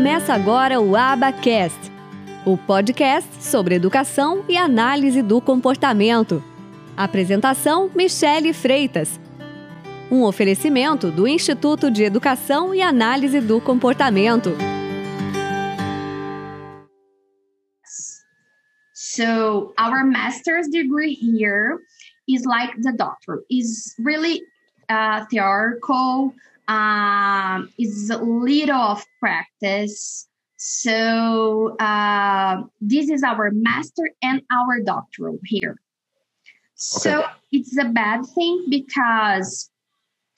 Começa agora o Abacast, o podcast sobre educação e análise do comportamento. Apresentação: Michele Freitas. Um oferecimento do Instituto de Educação e Análise do Comportamento. So our master's degree here is like the doctor. is really uh, theoretical. Um, it's a little of practice. So uh, this is our master and our doctoral here. Okay. So it's a bad thing because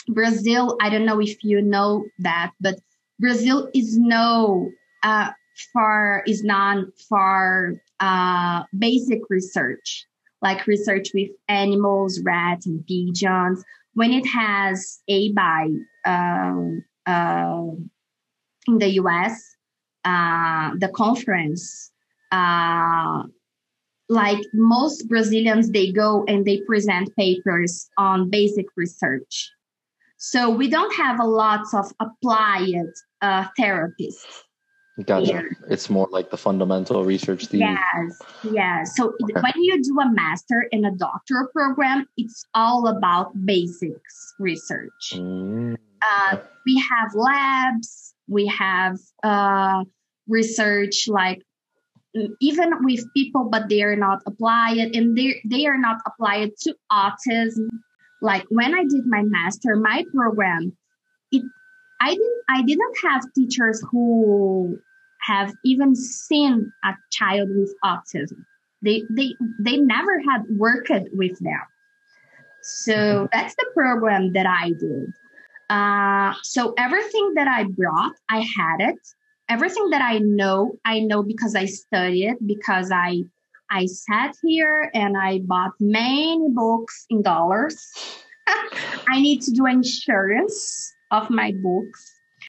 Brazil, I don't know if you know that, but Brazil is no uh, for is known for uh, basic research, like research with animals, rats, and pigeons. When it has ABAI um, uh, in the US, uh, the conference, uh, like most Brazilians, they go and they present papers on basic research. So we don't have a lot of applied uh, therapists. Gotcha. Here. It's more like the fundamental research. The... Yes, yes. So okay. when you do a master in a doctoral program, it's all about basics research. Mm. Uh, we have labs, we have uh, research like even with people, but they are not applied, and they they are not applied to autism like when I did my master, my program, it I didn't I didn't have teachers who have even seen a child with autism. They they they never had worked with them. So mm-hmm. that's the program that I did. Uh, so everything that I brought, I had it. Everything that I know, I know because I studied, because I I sat here and I bought many books in dollars. I need to do insurance of my books.